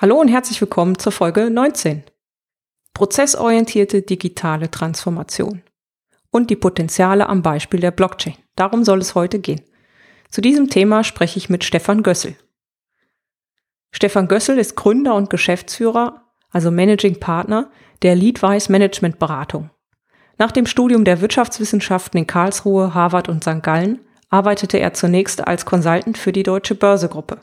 Hallo und herzlich willkommen zur Folge 19. Prozessorientierte digitale Transformation und die Potenziale am Beispiel der Blockchain. Darum soll es heute gehen. Zu diesem Thema spreche ich mit Stefan Gössel. Stefan Gössel ist Gründer und Geschäftsführer, also Managing Partner der Leadwise Management Beratung. Nach dem Studium der Wirtschaftswissenschaften in Karlsruhe, Harvard und St. Gallen arbeitete er zunächst als Consultant für die Deutsche Börsegruppe.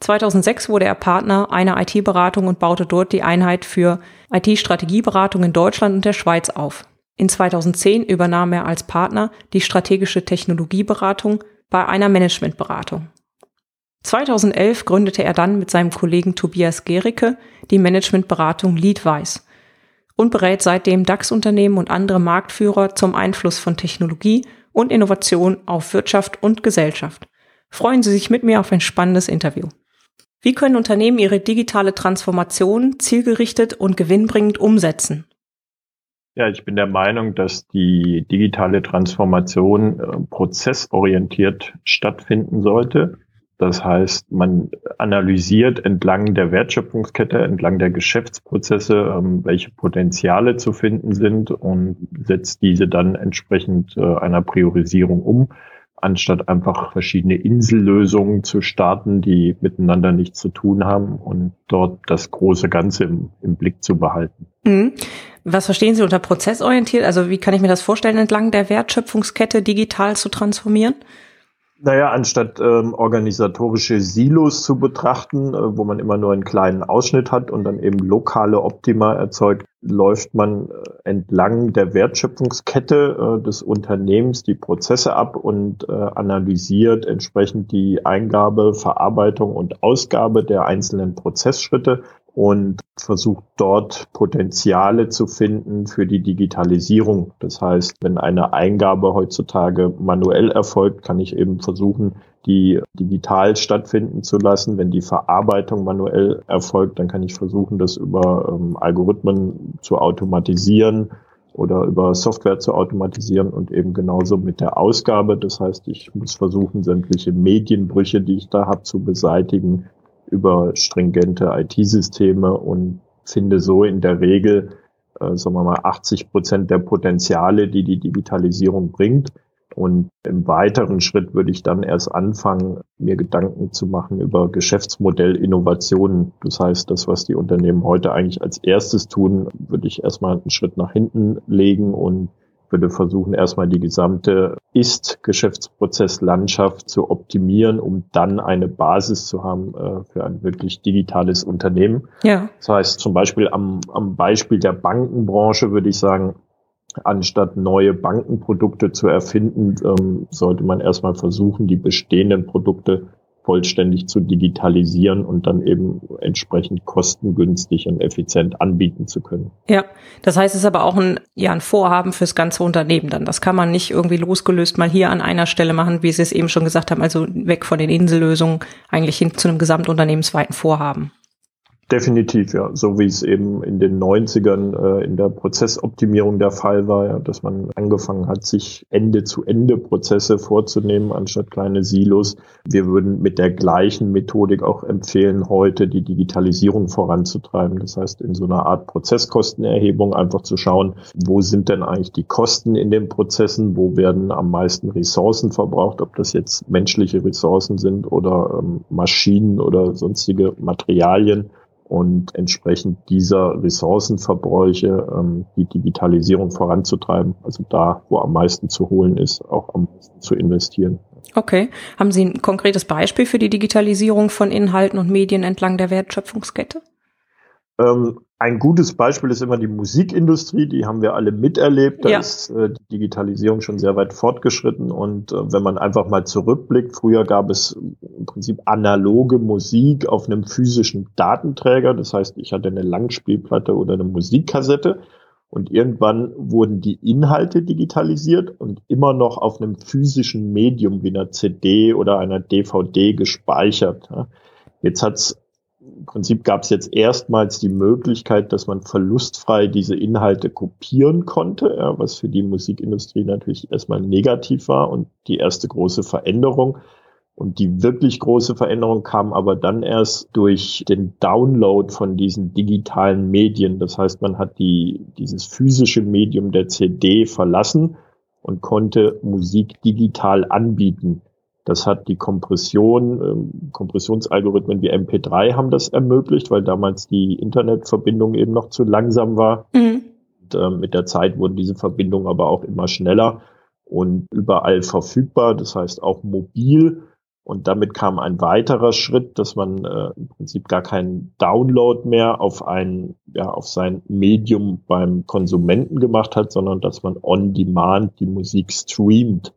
2006 wurde er Partner einer IT-Beratung und baute dort die Einheit für IT-Strategieberatung in Deutschland und der Schweiz auf. In 2010 übernahm er als Partner die strategische Technologieberatung bei einer Managementberatung. 2011 gründete er dann mit seinem Kollegen Tobias Gericke die Managementberatung Leadwise und berät seitdem DAX-Unternehmen und andere Marktführer zum Einfluss von Technologie und Innovation auf Wirtschaft und Gesellschaft. Freuen Sie sich mit mir auf ein spannendes Interview. Wie können Unternehmen ihre digitale Transformation zielgerichtet und gewinnbringend umsetzen? Ja, ich bin der Meinung, dass die digitale Transformation äh, prozessorientiert stattfinden sollte. Das heißt, man analysiert entlang der Wertschöpfungskette, entlang der Geschäftsprozesse, ähm, welche Potenziale zu finden sind und setzt diese dann entsprechend äh, einer Priorisierung um, anstatt einfach verschiedene Insellösungen zu starten, die miteinander nichts zu tun haben und dort das große Ganze im, im Blick zu behalten. Mhm. Was verstehen Sie unter prozessorientiert? Also wie kann ich mir das vorstellen, entlang der Wertschöpfungskette digital zu transformieren? Naja, anstatt ähm, organisatorische Silos zu betrachten, äh, wo man immer nur einen kleinen Ausschnitt hat und dann eben lokale Optima erzeugt, läuft man äh, entlang der Wertschöpfungskette äh, des Unternehmens die Prozesse ab und äh, analysiert entsprechend die Eingabe, Verarbeitung und Ausgabe der einzelnen Prozessschritte und versucht dort Potenziale zu finden für die Digitalisierung. Das heißt, wenn eine Eingabe heutzutage manuell erfolgt, kann ich eben versuchen, die digital stattfinden zu lassen. Wenn die Verarbeitung manuell erfolgt, dann kann ich versuchen, das über ähm, Algorithmen zu automatisieren oder über Software zu automatisieren und eben genauso mit der Ausgabe. Das heißt, ich muss versuchen, sämtliche Medienbrüche, die ich da habe, zu beseitigen über stringente IT-Systeme und finde so in der Regel, äh, sagen wir mal, 80 Prozent der Potenziale, die die Digitalisierung bringt. Und im weiteren Schritt würde ich dann erst anfangen, mir Gedanken zu machen über Geschäftsmodellinnovationen. Das heißt, das, was die Unternehmen heute eigentlich als erstes tun, würde ich erstmal einen Schritt nach hinten legen und würde versuchen, erstmal die gesamte Ist-Geschäftsprozesslandschaft zu optimieren, um dann eine Basis zu haben äh, für ein wirklich digitales Unternehmen. Ja. Das heißt, zum Beispiel am, am Beispiel der Bankenbranche würde ich sagen, anstatt neue Bankenprodukte zu erfinden, ähm, sollte man erstmal versuchen, die bestehenden Produkte vollständig zu digitalisieren und dann eben entsprechend kostengünstig und effizient anbieten zu können. Ja, das heißt, es ist aber auch ein, ja, ein Vorhaben fürs ganze Unternehmen dann. Das kann man nicht irgendwie losgelöst mal hier an einer Stelle machen, wie Sie es eben schon gesagt haben, also weg von den Insellösungen, eigentlich hin zu einem gesamtunternehmensweiten Vorhaben. Definitiv, ja. So wie es eben in den 90ern äh, in der Prozessoptimierung der Fall war, ja, dass man angefangen hat, sich Ende-zu-Ende-Prozesse vorzunehmen, anstatt kleine Silos. Wir würden mit der gleichen Methodik auch empfehlen, heute die Digitalisierung voranzutreiben. Das heißt, in so einer Art Prozesskostenerhebung einfach zu schauen, wo sind denn eigentlich die Kosten in den Prozessen, wo werden am meisten Ressourcen verbraucht, ob das jetzt menschliche Ressourcen sind oder ähm, Maschinen oder sonstige Materialien und entsprechend dieser Ressourcenverbräuche ähm, die Digitalisierung voranzutreiben. Also da, wo am meisten zu holen ist, auch am meisten zu investieren. Okay. Haben Sie ein konkretes Beispiel für die Digitalisierung von Inhalten und Medien entlang der Wertschöpfungskette? Ähm, Ein gutes Beispiel ist immer die Musikindustrie, die haben wir alle miterlebt. Da ja. ist äh, die Digitalisierung schon sehr weit fortgeschritten. Und äh, wenn man einfach mal zurückblickt, früher gab es im Prinzip analoge Musik auf einem physischen Datenträger. Das heißt, ich hatte eine Langspielplatte oder eine Musikkassette. Und irgendwann wurden die Inhalte digitalisiert und immer noch auf einem physischen Medium wie einer CD oder einer DVD gespeichert. Jetzt hat's im Prinzip gab es jetzt erstmals die Möglichkeit, dass man verlustfrei diese Inhalte kopieren konnte, ja, was für die Musikindustrie natürlich erstmal negativ war und die erste große Veränderung. Und die wirklich große Veränderung kam aber dann erst durch den Download von diesen digitalen Medien. Das heißt, man hat die, dieses physische Medium der CD verlassen und konnte Musik digital anbieten. Das hat die Kompression, äh, Kompressionsalgorithmen wie MP3 haben das ermöglicht, weil damals die Internetverbindung eben noch zu langsam war. Mhm. Und, äh, mit der Zeit wurden diese Verbindungen aber auch immer schneller und überall verfügbar, das heißt auch mobil. Und damit kam ein weiterer Schritt, dass man äh, im Prinzip gar keinen Download mehr auf ein, ja, auf sein Medium beim Konsumenten gemacht hat, sondern dass man on demand die Musik streamt.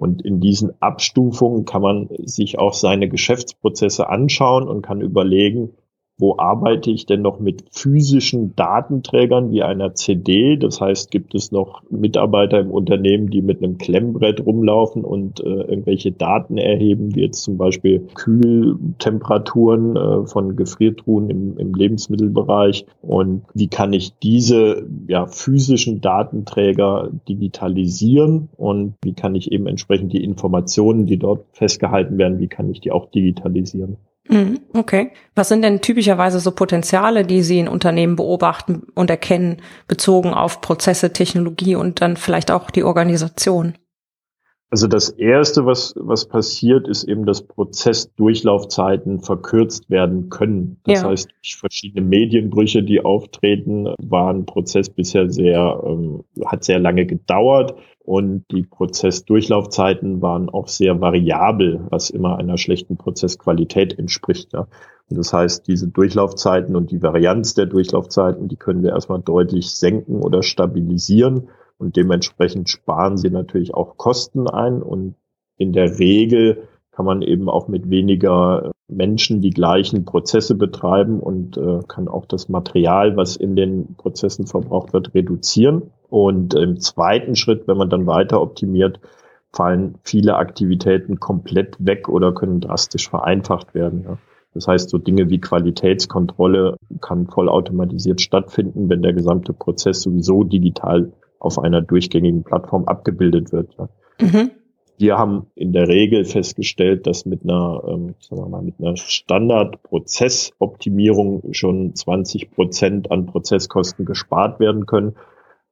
Und in diesen Abstufungen kann man sich auch seine Geschäftsprozesse anschauen und kann überlegen, wo arbeite ich denn noch mit physischen Datenträgern wie einer CD? Das heißt, gibt es noch Mitarbeiter im Unternehmen, die mit einem Klemmbrett rumlaufen und äh, irgendwelche Daten erheben, wie jetzt zum Beispiel Kühltemperaturen äh, von Gefriertruhen im, im Lebensmittelbereich? Und wie kann ich diese ja, physischen Datenträger digitalisieren? Und wie kann ich eben entsprechend die Informationen, die dort festgehalten werden, wie kann ich die auch digitalisieren? Mhm, okay. Was sind denn typischerweise so Potenziale, die Sie in Unternehmen beobachten und erkennen, bezogen auf Prozesse, Technologie und dann vielleicht auch die Organisation? Also das erste, was, was passiert, ist eben, dass Prozessdurchlaufzeiten verkürzt werden können. Das ja. heißt, durch verschiedene Medienbrüche, die auftreten, war ein Prozess bisher sehr, ähm, hat sehr lange gedauert und die Prozessdurchlaufzeiten waren auch sehr variabel, was immer einer schlechten Prozessqualität entspricht. Ja. Und das heißt, diese Durchlaufzeiten und die Varianz der Durchlaufzeiten, die können wir erstmal deutlich senken oder stabilisieren und dementsprechend sparen sie natürlich auch Kosten ein und in der Regel kann man eben auch mit weniger Menschen die gleichen Prozesse betreiben und äh, kann auch das Material, was in den Prozessen verbraucht wird, reduzieren. Und im zweiten Schritt, wenn man dann weiter optimiert, fallen viele Aktivitäten komplett weg oder können drastisch vereinfacht werden. Ja. Das heißt, so Dinge wie Qualitätskontrolle kann vollautomatisiert stattfinden, wenn der gesamte Prozess sowieso digital auf einer durchgängigen Plattform abgebildet wird. Mhm. Wir haben in der Regel festgestellt, dass mit einer, ähm, sagen wir mal, mit einer Standardprozessoptimierung schon 20 Prozent an Prozesskosten gespart werden können.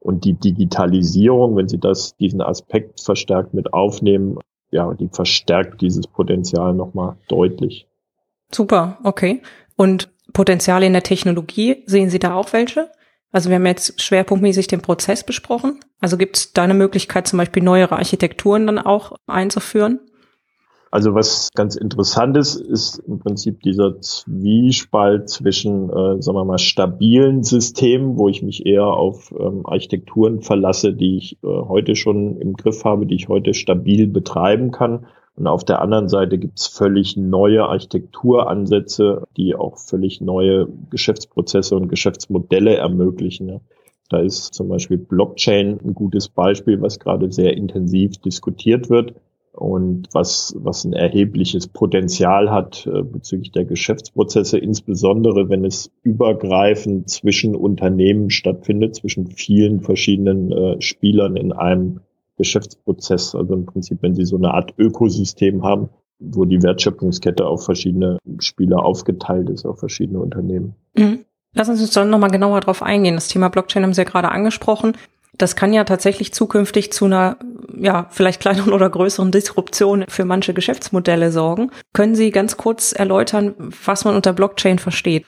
Und die Digitalisierung, wenn Sie das, diesen Aspekt verstärkt mit aufnehmen, ja, die verstärkt dieses Potenzial nochmal deutlich. Super, okay. Und Potenziale in der Technologie, sehen Sie da auch welche? Also wir haben jetzt schwerpunktmäßig den Prozess besprochen. Also gibt es da eine Möglichkeit, zum Beispiel neuere Architekturen dann auch einzuführen? Also was ganz interessant ist, ist im Prinzip dieser Zwiespalt zwischen, äh, sagen wir mal, stabilen Systemen, wo ich mich eher auf ähm, Architekturen verlasse, die ich äh, heute schon im Griff habe, die ich heute stabil betreiben kann. Und auf der anderen Seite gibt es völlig neue Architekturansätze, die auch völlig neue Geschäftsprozesse und Geschäftsmodelle ermöglichen. Ja. Da ist zum Beispiel Blockchain ein gutes Beispiel, was gerade sehr intensiv diskutiert wird und was, was ein erhebliches Potenzial hat äh, bezüglich der Geschäftsprozesse, insbesondere wenn es übergreifend zwischen Unternehmen stattfindet, zwischen vielen verschiedenen äh, Spielern in einem Geschäftsprozess. Also im Prinzip, wenn Sie so eine Art Ökosystem haben, wo die Wertschöpfungskette auf verschiedene Spieler aufgeteilt ist, auf verschiedene Unternehmen. Mhm. Lass uns dann nochmal genauer drauf eingehen. Das Thema Blockchain haben Sie ja gerade angesprochen. Das kann ja tatsächlich zukünftig zu einer, ja, vielleicht kleineren oder größeren Disruption für manche Geschäftsmodelle sorgen. Können Sie ganz kurz erläutern, was man unter Blockchain versteht?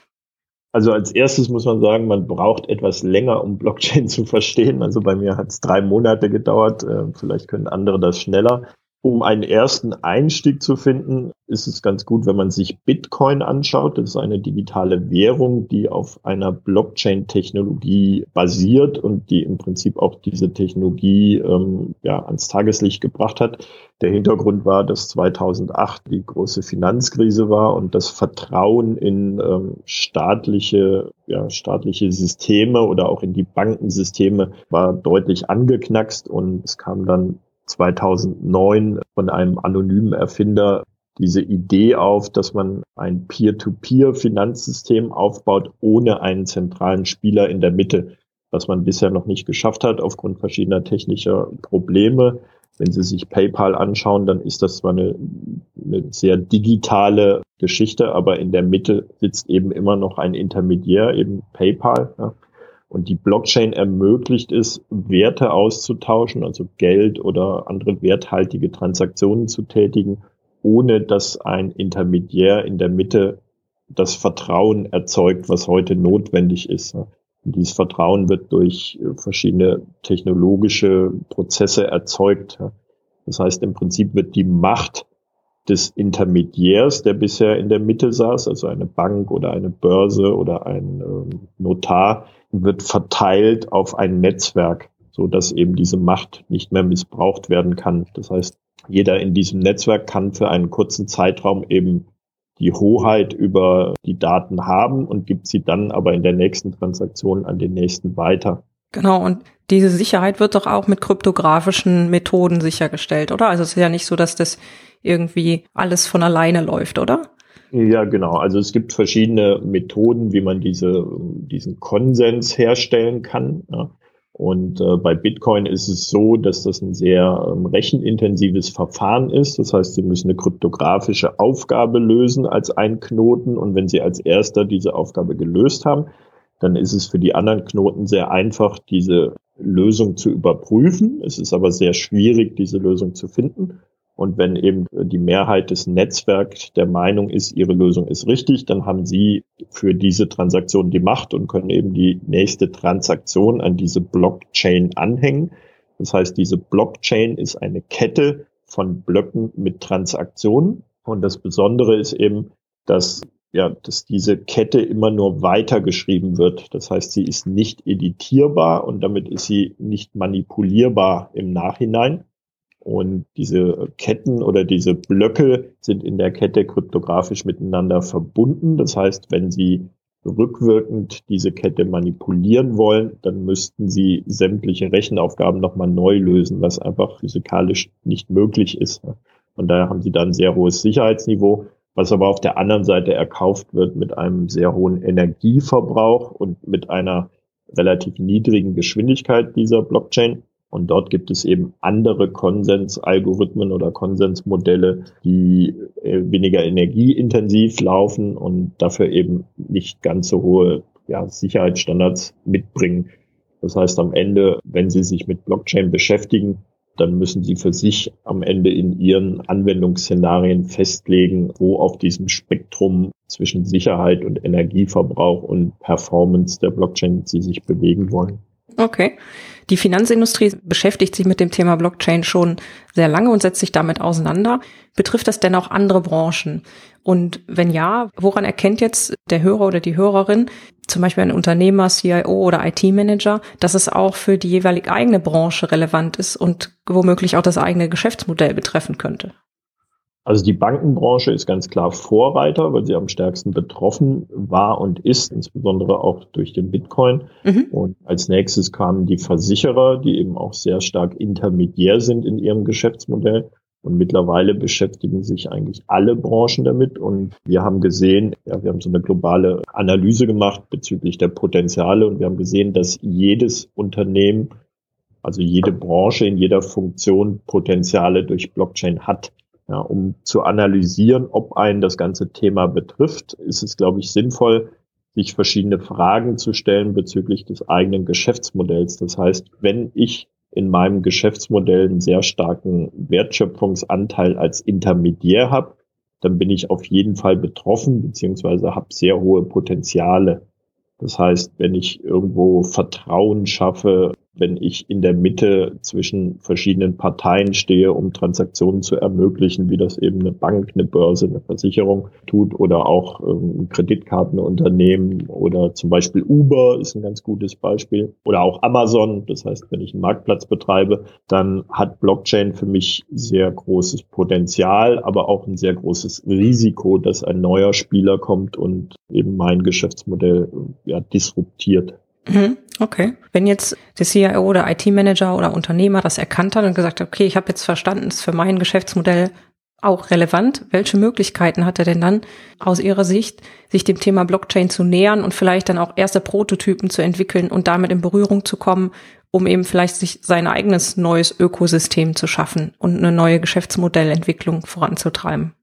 Also als erstes muss man sagen, man braucht etwas länger, um Blockchain zu verstehen. Also bei mir hat es drei Monate gedauert. Äh, vielleicht können andere das schneller. Um einen ersten Einstieg zu finden, ist es ganz gut, wenn man sich Bitcoin anschaut. Das ist eine digitale Währung, die auf einer Blockchain-Technologie basiert und die im Prinzip auch diese Technologie ähm, ja, ans Tageslicht gebracht hat. Der Hintergrund war, dass 2008 die große Finanzkrise war und das Vertrauen in ähm, staatliche, ja, staatliche Systeme oder auch in die Bankensysteme war deutlich angeknackst und es kam dann 2009 von einem anonymen Erfinder diese Idee auf, dass man ein Peer-to-Peer-Finanzsystem aufbaut ohne einen zentralen Spieler in der Mitte, was man bisher noch nicht geschafft hat aufgrund verschiedener technischer Probleme. Wenn Sie sich PayPal anschauen, dann ist das zwar eine, eine sehr digitale Geschichte, aber in der Mitte sitzt eben immer noch ein Intermediär, eben PayPal. Ja. Und die Blockchain ermöglicht es, Werte auszutauschen, also Geld oder andere werthaltige Transaktionen zu tätigen, ohne dass ein Intermediär in der Mitte das Vertrauen erzeugt, was heute notwendig ist. Und dieses Vertrauen wird durch verschiedene technologische Prozesse erzeugt. Das heißt, im Prinzip wird die Macht des Intermediärs, der bisher in der Mitte saß, also eine Bank oder eine Börse oder ein ähm, Notar, wird verteilt auf ein Netzwerk, so dass eben diese Macht nicht mehr missbraucht werden kann. Das heißt, jeder in diesem Netzwerk kann für einen kurzen Zeitraum eben die Hoheit über die Daten haben und gibt sie dann aber in der nächsten Transaktion an den nächsten weiter. Genau, und diese Sicherheit wird doch auch mit kryptografischen Methoden sichergestellt, oder? Also es ist ja nicht so, dass das irgendwie alles von alleine läuft, oder? Ja, genau. Also es gibt verschiedene Methoden, wie man diese, diesen Konsens herstellen kann. Ja. Und äh, bei Bitcoin ist es so, dass das ein sehr ähm, rechenintensives Verfahren ist. Das heißt, Sie müssen eine kryptografische Aufgabe lösen als ein Knoten. Und wenn Sie als erster diese Aufgabe gelöst haben, dann ist es für die anderen Knoten sehr einfach, diese Lösung zu überprüfen. Es ist aber sehr schwierig, diese Lösung zu finden. Und wenn eben die Mehrheit des Netzwerks der Meinung ist, ihre Lösung ist richtig, dann haben sie für diese Transaktion die Macht und können eben die nächste Transaktion an diese Blockchain anhängen. Das heißt, diese Blockchain ist eine Kette von Blöcken mit Transaktionen. Und das Besondere ist eben, dass ja, dass diese Kette immer nur weitergeschrieben wird. Das heißt, sie ist nicht editierbar und damit ist sie nicht manipulierbar im Nachhinein. Und diese Ketten oder diese Blöcke sind in der Kette kryptografisch miteinander verbunden. Das heißt, wenn Sie rückwirkend diese Kette manipulieren wollen, dann müssten Sie sämtliche Rechenaufgaben nochmal neu lösen, was einfach physikalisch nicht möglich ist. Von daher haben Sie dann ein sehr hohes Sicherheitsniveau, was aber auf der anderen Seite erkauft wird mit einem sehr hohen Energieverbrauch und mit einer relativ niedrigen Geschwindigkeit dieser Blockchain. Und dort gibt es eben andere Konsensalgorithmen oder Konsensmodelle, die äh, weniger energieintensiv laufen und dafür eben nicht ganz so hohe ja, Sicherheitsstandards mitbringen. Das heißt, am Ende, wenn Sie sich mit Blockchain beschäftigen, dann müssen Sie für sich am Ende in Ihren Anwendungsszenarien festlegen, wo auf diesem Spektrum zwischen Sicherheit und Energieverbrauch und Performance der Blockchain Sie sich bewegen wollen. Okay. Die Finanzindustrie beschäftigt sich mit dem Thema Blockchain schon sehr lange und setzt sich damit auseinander. Betrifft das denn auch andere Branchen? Und wenn ja, woran erkennt jetzt der Hörer oder die Hörerin, zum Beispiel ein Unternehmer, CIO oder IT-Manager, dass es auch für die jeweilig eigene Branche relevant ist und womöglich auch das eigene Geschäftsmodell betreffen könnte? Also die Bankenbranche ist ganz klar Vorreiter, weil sie am stärksten betroffen war und ist, insbesondere auch durch den Bitcoin. Mhm. Und als nächstes kamen die Versicherer, die eben auch sehr stark intermediär sind in ihrem Geschäftsmodell. Und mittlerweile beschäftigen sich eigentlich alle Branchen damit. Und wir haben gesehen, ja, wir haben so eine globale Analyse gemacht bezüglich der Potenziale. Und wir haben gesehen, dass jedes Unternehmen, also jede Branche in jeder Funktion Potenziale durch Blockchain hat. Ja, um zu analysieren, ob einen das ganze Thema betrifft, ist es, glaube ich, sinnvoll, sich verschiedene Fragen zu stellen bezüglich des eigenen Geschäftsmodells. Das heißt, wenn ich in meinem Geschäftsmodell einen sehr starken Wertschöpfungsanteil als Intermediär habe, dann bin ich auf jeden Fall betroffen beziehungsweise habe sehr hohe Potenziale. Das heißt, wenn ich irgendwo Vertrauen schaffe wenn ich in der Mitte zwischen verschiedenen Parteien stehe, um Transaktionen zu ermöglichen, wie das eben eine Bank, eine Börse, eine Versicherung tut oder auch ähm, Kreditkartenunternehmen oder zum Beispiel Uber ist ein ganz gutes Beispiel oder auch Amazon. Das heißt, wenn ich einen Marktplatz betreibe, dann hat Blockchain für mich sehr großes Potenzial, aber auch ein sehr großes Risiko, dass ein neuer Spieler kommt und eben mein Geschäftsmodell ja, disruptiert. Mhm, okay. Wenn jetzt der CIO oder IT-Manager oder Unternehmer das erkannt hat und gesagt hat, okay, ich habe jetzt verstanden, es ist für mein Geschäftsmodell auch relevant. Welche Möglichkeiten hat er denn dann aus Ihrer Sicht, sich dem Thema Blockchain zu nähern und vielleicht dann auch erste Prototypen zu entwickeln und damit in Berührung zu kommen, um eben vielleicht sich sein eigenes neues Ökosystem zu schaffen und eine neue Geschäftsmodellentwicklung voranzutreiben?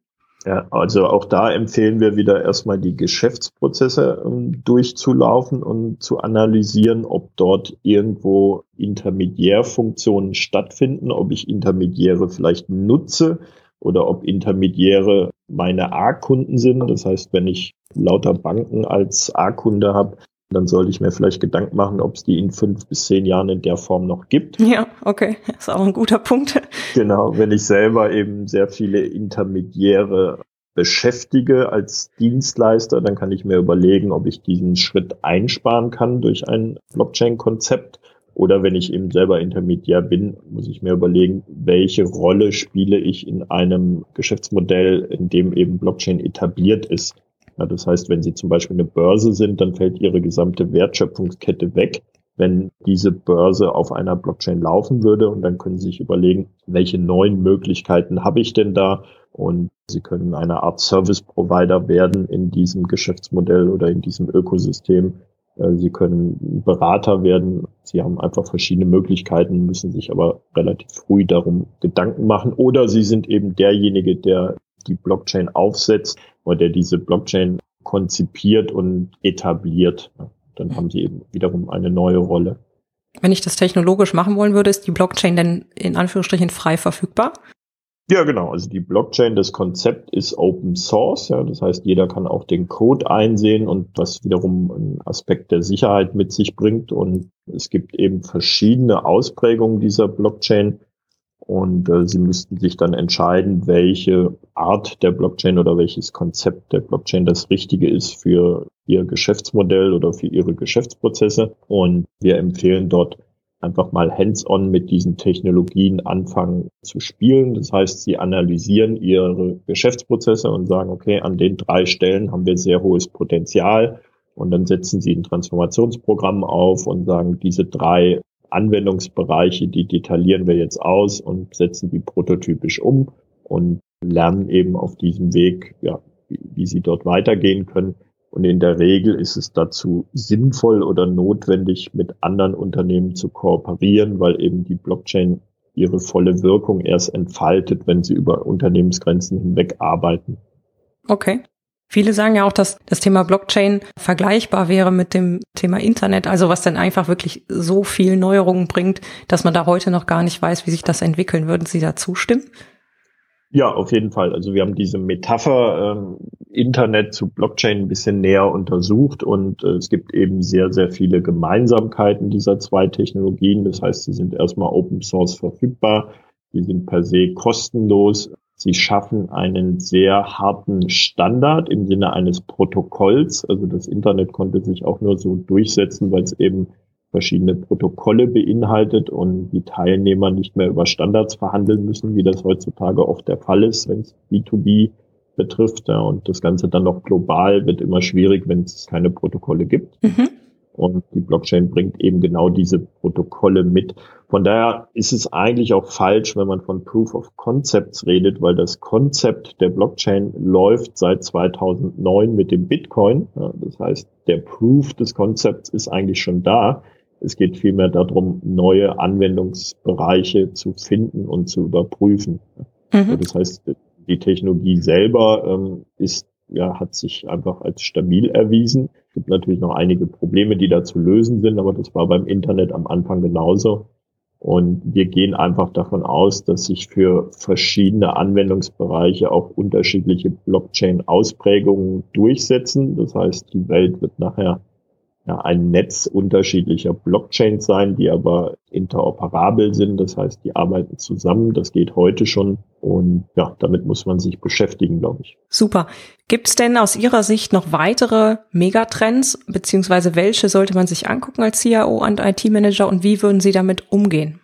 Ja, also auch da empfehlen wir wieder erstmal die Geschäftsprozesse um, durchzulaufen und zu analysieren, ob dort irgendwo Intermediärfunktionen stattfinden, ob ich Intermediäre vielleicht nutze oder ob Intermediäre meine A-Kunden sind. Das heißt, wenn ich lauter Banken als A-Kunde habe, dann sollte ich mir vielleicht Gedanken machen, ob es die in fünf bis zehn Jahren in der Form noch gibt. Ja, okay, das ist auch ein guter Punkt. Genau, wenn ich selber eben sehr viele Intermediäre beschäftige als Dienstleister, dann kann ich mir überlegen, ob ich diesen Schritt einsparen kann durch ein Blockchain-Konzept. Oder wenn ich eben selber Intermediär bin, muss ich mir überlegen, welche Rolle spiele ich in einem Geschäftsmodell, in dem eben Blockchain etabliert ist. Ja, das heißt, wenn Sie zum Beispiel eine Börse sind, dann fällt Ihre gesamte Wertschöpfungskette weg, wenn diese Börse auf einer Blockchain laufen würde. Und dann können Sie sich überlegen, welche neuen Möglichkeiten habe ich denn da? Und Sie können eine Art Service Provider werden in diesem Geschäftsmodell oder in diesem Ökosystem. Äh, Sie können Berater werden. Sie haben einfach verschiedene Möglichkeiten, müssen sich aber relativ früh darum Gedanken machen. Oder Sie sind eben derjenige, der die Blockchain aufsetzt oder der diese Blockchain konzipiert und etabliert. Dann haben sie eben wiederum eine neue Rolle. Wenn ich das technologisch machen wollen würde, ist die Blockchain denn in Anführungsstrichen frei verfügbar? Ja, genau. Also die Blockchain, das Konzept ist Open Source. Ja, das heißt, jeder kann auch den Code einsehen und was wiederum einen Aspekt der Sicherheit mit sich bringt. Und es gibt eben verschiedene Ausprägungen dieser Blockchain. Und äh, sie müssten sich dann entscheiden, welche Art der Blockchain oder welches Konzept der Blockchain das Richtige ist für ihr Geschäftsmodell oder für ihre Geschäftsprozesse. Und wir empfehlen dort einfach mal hands-on mit diesen Technologien anfangen zu spielen. Das heißt, sie analysieren ihre Geschäftsprozesse und sagen, okay, an den drei Stellen haben wir sehr hohes Potenzial. Und dann setzen sie ein Transformationsprogramm auf und sagen, diese drei Anwendungsbereiche, die detaillieren wir jetzt aus und setzen die prototypisch um und lernen eben auf diesem Weg, ja, wie, wie sie dort weitergehen können. Und in der Regel ist es dazu sinnvoll oder notwendig, mit anderen Unternehmen zu kooperieren, weil eben die Blockchain ihre volle Wirkung erst entfaltet, wenn sie über Unternehmensgrenzen hinweg arbeiten. Okay. Viele sagen ja auch, dass das Thema Blockchain vergleichbar wäre mit dem Thema Internet, also was dann einfach wirklich so viel Neuerungen bringt, dass man da heute noch gar nicht weiß, wie sich das entwickeln. Würden Sie da zustimmen? Ja, auf jeden Fall. Also wir haben diese Metapher ähm, Internet zu Blockchain ein bisschen näher untersucht und äh, es gibt eben sehr, sehr viele Gemeinsamkeiten dieser zwei Technologien. Das heißt, sie sind erstmal Open Source verfügbar, sie sind per se kostenlos Sie schaffen einen sehr harten Standard im Sinne eines Protokolls. Also das Internet konnte sich auch nur so durchsetzen, weil es eben verschiedene Protokolle beinhaltet und die Teilnehmer nicht mehr über Standards verhandeln müssen, wie das heutzutage oft der Fall ist, wenn es B2B betrifft. und das Ganze dann noch global wird immer schwierig, wenn es keine Protokolle gibt. Mhm. Und die Blockchain bringt eben genau diese Protokolle mit. Von daher ist es eigentlich auch falsch, wenn man von Proof of Concepts redet, weil das Konzept der Blockchain läuft seit 2009 mit dem Bitcoin. Das heißt, der Proof des Konzepts ist eigentlich schon da. Es geht vielmehr darum, neue Anwendungsbereiche zu finden und zu überprüfen. Mhm. Das heißt, die Technologie selber ähm, ist ja, hat sich einfach als stabil erwiesen. Es gibt natürlich noch einige Probleme, die da zu lösen sind, aber das war beim Internet am Anfang genauso. Und wir gehen einfach davon aus, dass sich für verschiedene Anwendungsbereiche auch unterschiedliche Blockchain-Ausprägungen durchsetzen. Das heißt, die Welt wird nachher ja, ein Netz unterschiedlicher Blockchains sein, die aber interoperabel sind. Das heißt, die arbeiten zusammen. Das geht heute schon. Und ja, damit muss man sich beschäftigen, glaube ich. Super. Gibt es denn aus Ihrer Sicht noch weitere Megatrends, beziehungsweise welche sollte man sich angucken als CIO und IT-Manager und wie würden Sie damit umgehen?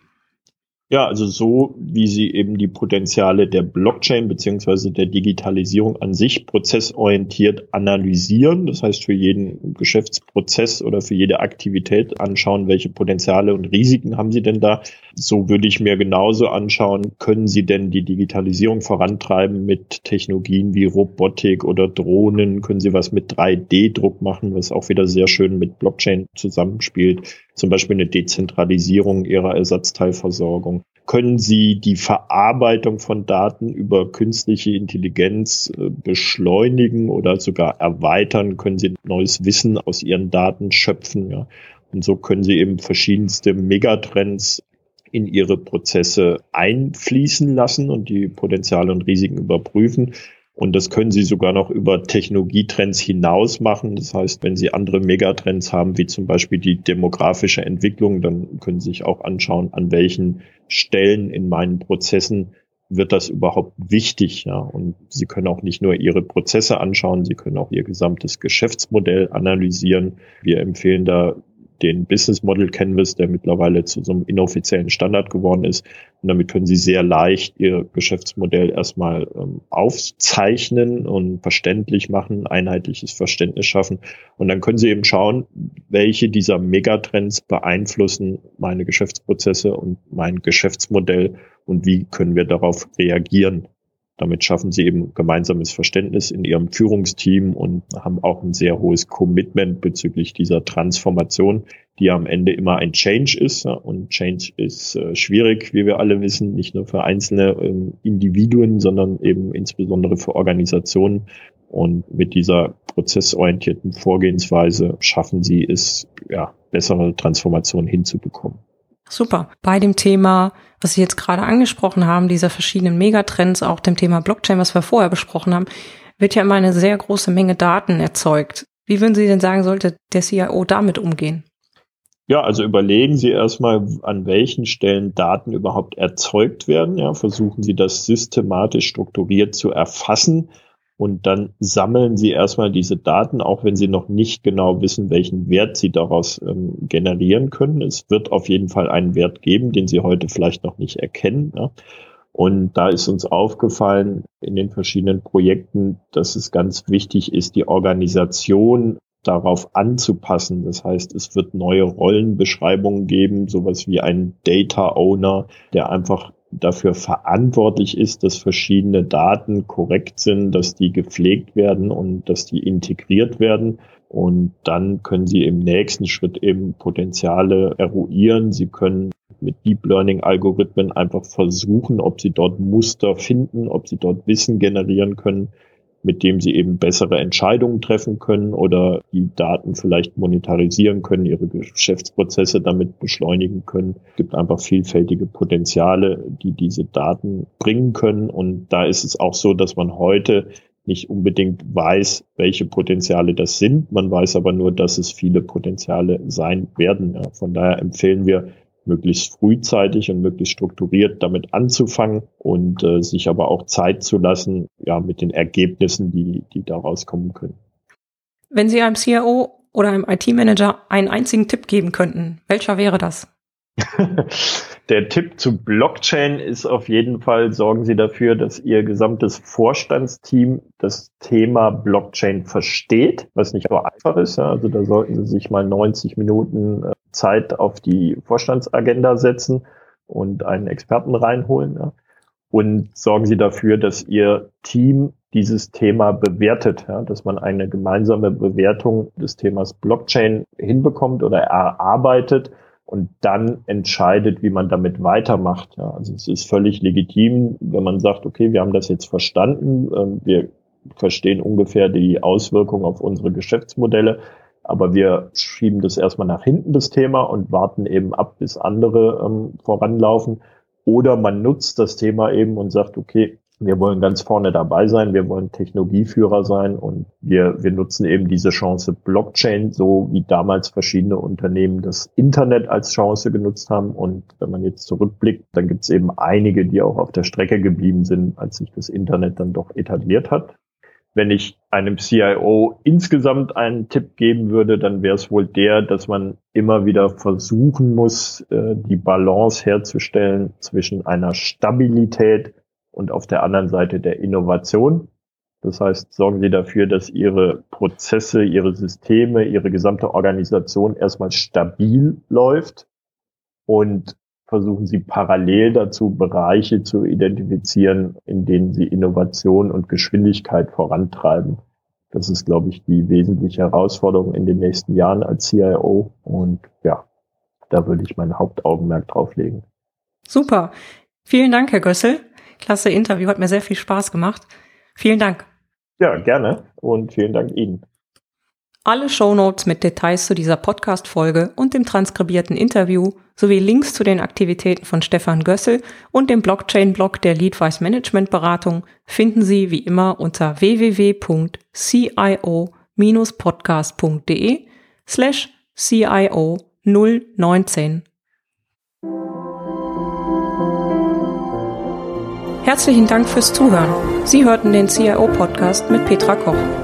Ja, also so, wie sie eben die Potenziale der Blockchain beziehungsweise der Digitalisierung an sich prozessorientiert analysieren. Das heißt, für jeden Geschäftsprozess oder für jede Aktivität anschauen, welche Potenziale und Risiken haben sie denn da. So würde ich mir genauso anschauen, können sie denn die Digitalisierung vorantreiben mit Technologien wie Robotik oder Drohnen? Können sie was mit 3D-Druck machen, was auch wieder sehr schön mit Blockchain zusammenspielt? Zum Beispiel eine Dezentralisierung ihrer Ersatzteilversorgung können Sie die Verarbeitung von Daten über künstliche Intelligenz äh, beschleunigen oder sogar erweitern? Können Sie neues Wissen aus Ihren Daten schöpfen? Ja? Und so können Sie eben verschiedenste Megatrends in Ihre Prozesse einfließen lassen und die Potenziale und Risiken überprüfen. Und das können Sie sogar noch über Technologietrends hinaus machen. Das heißt, wenn Sie andere Megatrends haben, wie zum Beispiel die demografische Entwicklung, dann können Sie sich auch anschauen, an welchen Stellen in meinen Prozessen wird das überhaupt wichtig, ja. Und Sie können auch nicht nur Ihre Prozesse anschauen, Sie können auch Ihr gesamtes Geschäftsmodell analysieren. Wir empfehlen da den Business Model Canvas, der mittlerweile zu so einem inoffiziellen Standard geworden ist. Und damit können Sie sehr leicht Ihr Geschäftsmodell erstmal ähm, aufzeichnen und verständlich machen, einheitliches Verständnis schaffen. Und dann können Sie eben schauen, welche dieser Megatrends beeinflussen meine Geschäftsprozesse und mein Geschäftsmodell und wie können wir darauf reagieren. Damit schaffen sie eben gemeinsames Verständnis in ihrem Führungsteam und haben auch ein sehr hohes Commitment bezüglich dieser Transformation, die am Ende immer ein Change ist. Und Change ist äh, schwierig, wie wir alle wissen, nicht nur für einzelne ähm, Individuen, sondern eben insbesondere für Organisationen. Und mit dieser prozessorientierten Vorgehensweise schaffen sie es, ja, bessere Transformationen hinzubekommen. Super. Bei dem Thema, was Sie jetzt gerade angesprochen haben, dieser verschiedenen Megatrends, auch dem Thema Blockchain, was wir vorher besprochen haben, wird ja immer eine sehr große Menge Daten erzeugt. Wie würden Sie denn sagen, sollte der CIO damit umgehen? Ja, also überlegen Sie erstmal, an welchen Stellen Daten überhaupt erzeugt werden. Ja, versuchen Sie das systematisch strukturiert zu erfassen und dann sammeln Sie erstmal diese Daten, auch wenn Sie noch nicht genau wissen, welchen Wert Sie daraus ähm, generieren können. Es wird auf jeden Fall einen Wert geben, den Sie heute vielleicht noch nicht erkennen. Ja. Und da ist uns aufgefallen in den verschiedenen Projekten, dass es ganz wichtig ist, die Organisation darauf anzupassen. Das heißt, es wird neue Rollenbeschreibungen geben, sowas wie ein Data Owner, der einfach dafür verantwortlich ist, dass verschiedene Daten korrekt sind, dass die gepflegt werden und dass die integriert werden. Und dann können Sie im nächsten Schritt eben Potenziale eruieren. Sie können mit Deep Learning Algorithmen einfach versuchen, ob Sie dort Muster finden, ob Sie dort Wissen generieren können, mit dem sie eben bessere Entscheidungen treffen können oder die Daten vielleicht monetarisieren können, ihre Geschäftsprozesse damit beschleunigen können. Es gibt einfach vielfältige Potenziale, die diese Daten bringen können. Und da ist es auch so, dass man heute nicht unbedingt weiß, welche Potenziale das sind. Man weiß aber nur, dass es viele Potenziale sein werden. Von daher empfehlen wir, möglichst frühzeitig und möglichst strukturiert damit anzufangen und äh, sich aber auch Zeit zu lassen, ja, mit den Ergebnissen, die, die daraus kommen können. Wenn Sie einem CIO oder einem IT-Manager einen einzigen Tipp geben könnten, welcher wäre das? Der Tipp zu Blockchain ist auf jeden Fall, sorgen Sie dafür, dass Ihr gesamtes Vorstandsteam das Thema Blockchain versteht, was nicht so einfach ist. Also da sollten Sie sich mal 90 Minuten äh, Zeit auf die Vorstandsagenda setzen und einen Experten reinholen. Ja. Und sorgen Sie dafür, dass Ihr Team dieses Thema bewertet, ja, dass man eine gemeinsame Bewertung des Themas Blockchain hinbekommt oder erarbeitet und dann entscheidet, wie man damit weitermacht. Ja. Also es ist völlig legitim, wenn man sagt, okay, wir haben das jetzt verstanden, äh, wir verstehen ungefähr die Auswirkungen auf unsere Geschäftsmodelle, aber wir schieben das erstmal nach hinten, das Thema, und warten eben ab, bis andere ähm, voranlaufen. Oder man nutzt das Thema eben und sagt, okay, wir wollen ganz vorne dabei sein, wir wollen Technologieführer sein und wir, wir nutzen eben diese Chance Blockchain, so wie damals verschiedene Unternehmen das Internet als Chance genutzt haben. Und wenn man jetzt zurückblickt, dann gibt es eben einige, die auch auf der Strecke geblieben sind, als sich das Internet dann doch etabliert hat. Wenn ich einem CIO insgesamt einen Tipp geben würde, dann wäre es wohl der, dass man immer wieder versuchen muss, äh, die Balance herzustellen zwischen einer Stabilität und auf der anderen Seite der Innovation. Das heißt, sorgen Sie dafür, dass Ihre Prozesse, Ihre Systeme, Ihre gesamte Organisation erstmal stabil läuft und versuchen Sie parallel dazu Bereiche zu identifizieren, in denen Sie Innovation und Geschwindigkeit vorantreiben. Das ist, glaube ich, die wesentliche Herausforderung in den nächsten Jahren als CIO. Und ja, da würde ich mein Hauptaugenmerk drauf legen. Super. Vielen Dank, Herr Gössel. Klasse Interview, hat mir sehr viel Spaß gemacht. Vielen Dank. Ja, gerne und vielen Dank Ihnen. Alle Shownotes mit Details zu dieser Podcast-Folge und dem transkribierten Interview sowie Links zu den Aktivitäten von Stefan Gössel und dem Blockchain-Blog der Leadwise Management Beratung finden Sie wie immer unter www.cio-podcast.de slash CIO 019. Herzlichen Dank fürs Zuhören. Sie hörten den CIO-Podcast mit Petra Koch.